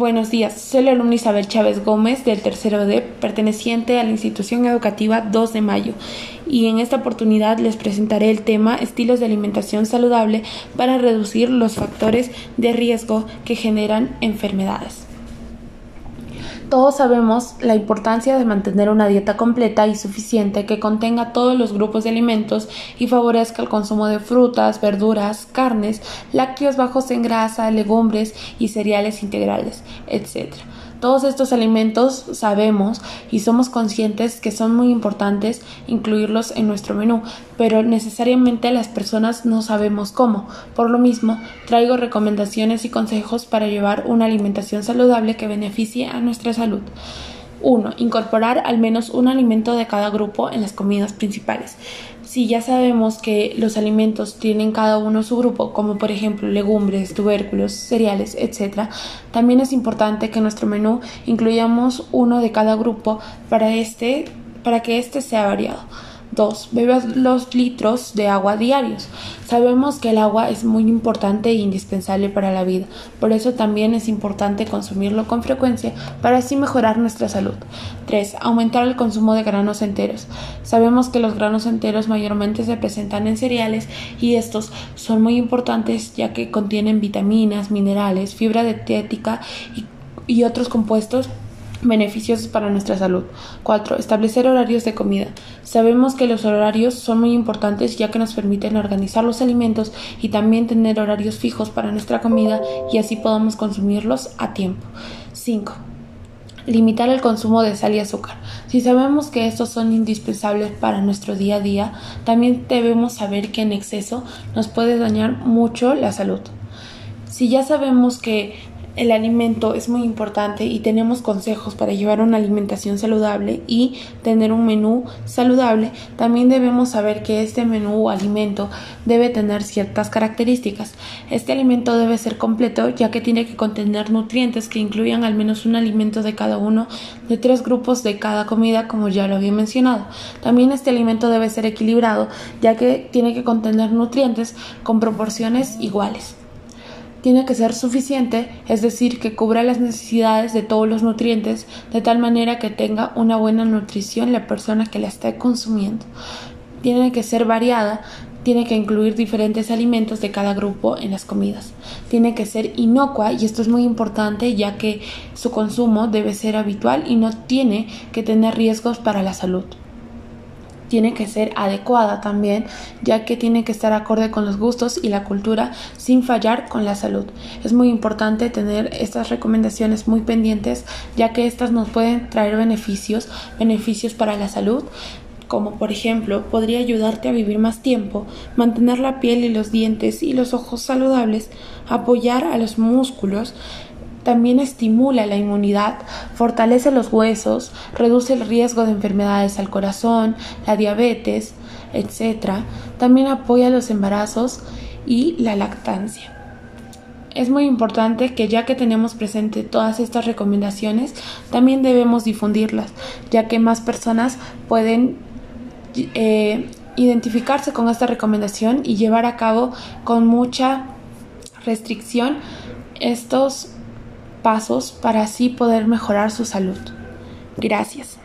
Buenos días, soy la alumna Isabel Chávez Gómez del tercero D, perteneciente a la institución educativa 2 de mayo, y en esta oportunidad les presentaré el tema estilos de alimentación saludable para reducir los factores de riesgo que generan enfermedades. Todos sabemos la importancia de mantener una dieta completa y suficiente que contenga todos los grupos de alimentos y favorezca el consumo de frutas, verduras, carnes, lácteos bajos en grasa, legumbres y cereales integrales, etc. Todos estos alimentos sabemos y somos conscientes que son muy importantes incluirlos en nuestro menú, pero necesariamente las personas no sabemos cómo. Por lo mismo, traigo recomendaciones y consejos para llevar una alimentación saludable que beneficie a nuestra salud. 1. Incorporar al menos un alimento de cada grupo en las comidas principales. Si ya sabemos que los alimentos tienen cada uno su grupo, como por ejemplo legumbres, tubérculos, cereales, etc., también es importante que en nuestro menú incluyamos uno de cada grupo para, este, para que éste sea variado. 2. Bebe los litros de agua diarios. Sabemos que el agua es muy importante e indispensable para la vida, por eso también es importante consumirlo con frecuencia para así mejorar nuestra salud. 3. Aumentar el consumo de granos enteros. Sabemos que los granos enteros mayormente se presentan en cereales y estos son muy importantes ya que contienen vitaminas, minerales, fibra dietética y, y otros compuestos Beneficios para nuestra salud. 4. Establecer horarios de comida. Sabemos que los horarios son muy importantes ya que nos permiten organizar los alimentos y también tener horarios fijos para nuestra comida y así podamos consumirlos a tiempo. 5. Limitar el consumo de sal y azúcar. Si sabemos que estos son indispensables para nuestro día a día, también debemos saber que en exceso nos puede dañar mucho la salud. Si ya sabemos que el alimento es muy importante y tenemos consejos para llevar una alimentación saludable y tener un menú saludable, también debemos saber que este menú o alimento debe tener ciertas características. Este alimento debe ser completo ya que tiene que contener nutrientes que incluyan al menos un alimento de cada uno de tres grupos de cada comida como ya lo había mencionado. También este alimento debe ser equilibrado ya que tiene que contener nutrientes con proporciones iguales tiene que ser suficiente, es decir, que cubra las necesidades de todos los nutrientes de tal manera que tenga una buena nutrición la persona que la esté consumiendo. Tiene que ser variada, tiene que incluir diferentes alimentos de cada grupo en las comidas. Tiene que ser inocua y esto es muy importante ya que su consumo debe ser habitual y no tiene que tener riesgos para la salud tiene que ser adecuada también, ya que tiene que estar acorde con los gustos y la cultura sin fallar con la salud. Es muy importante tener estas recomendaciones muy pendientes, ya que estas nos pueden traer beneficios, beneficios para la salud, como por ejemplo podría ayudarte a vivir más tiempo, mantener la piel y los dientes y los ojos saludables, apoyar a los músculos, también estimula la inmunidad, fortalece los huesos, reduce el riesgo de enfermedades al corazón, la diabetes, etc. También apoya los embarazos y la lactancia. Es muy importante que ya que tenemos presente todas estas recomendaciones, también debemos difundirlas, ya que más personas pueden eh, identificarse con esta recomendación y llevar a cabo con mucha restricción estos pasos para así poder mejorar su salud. Gracias.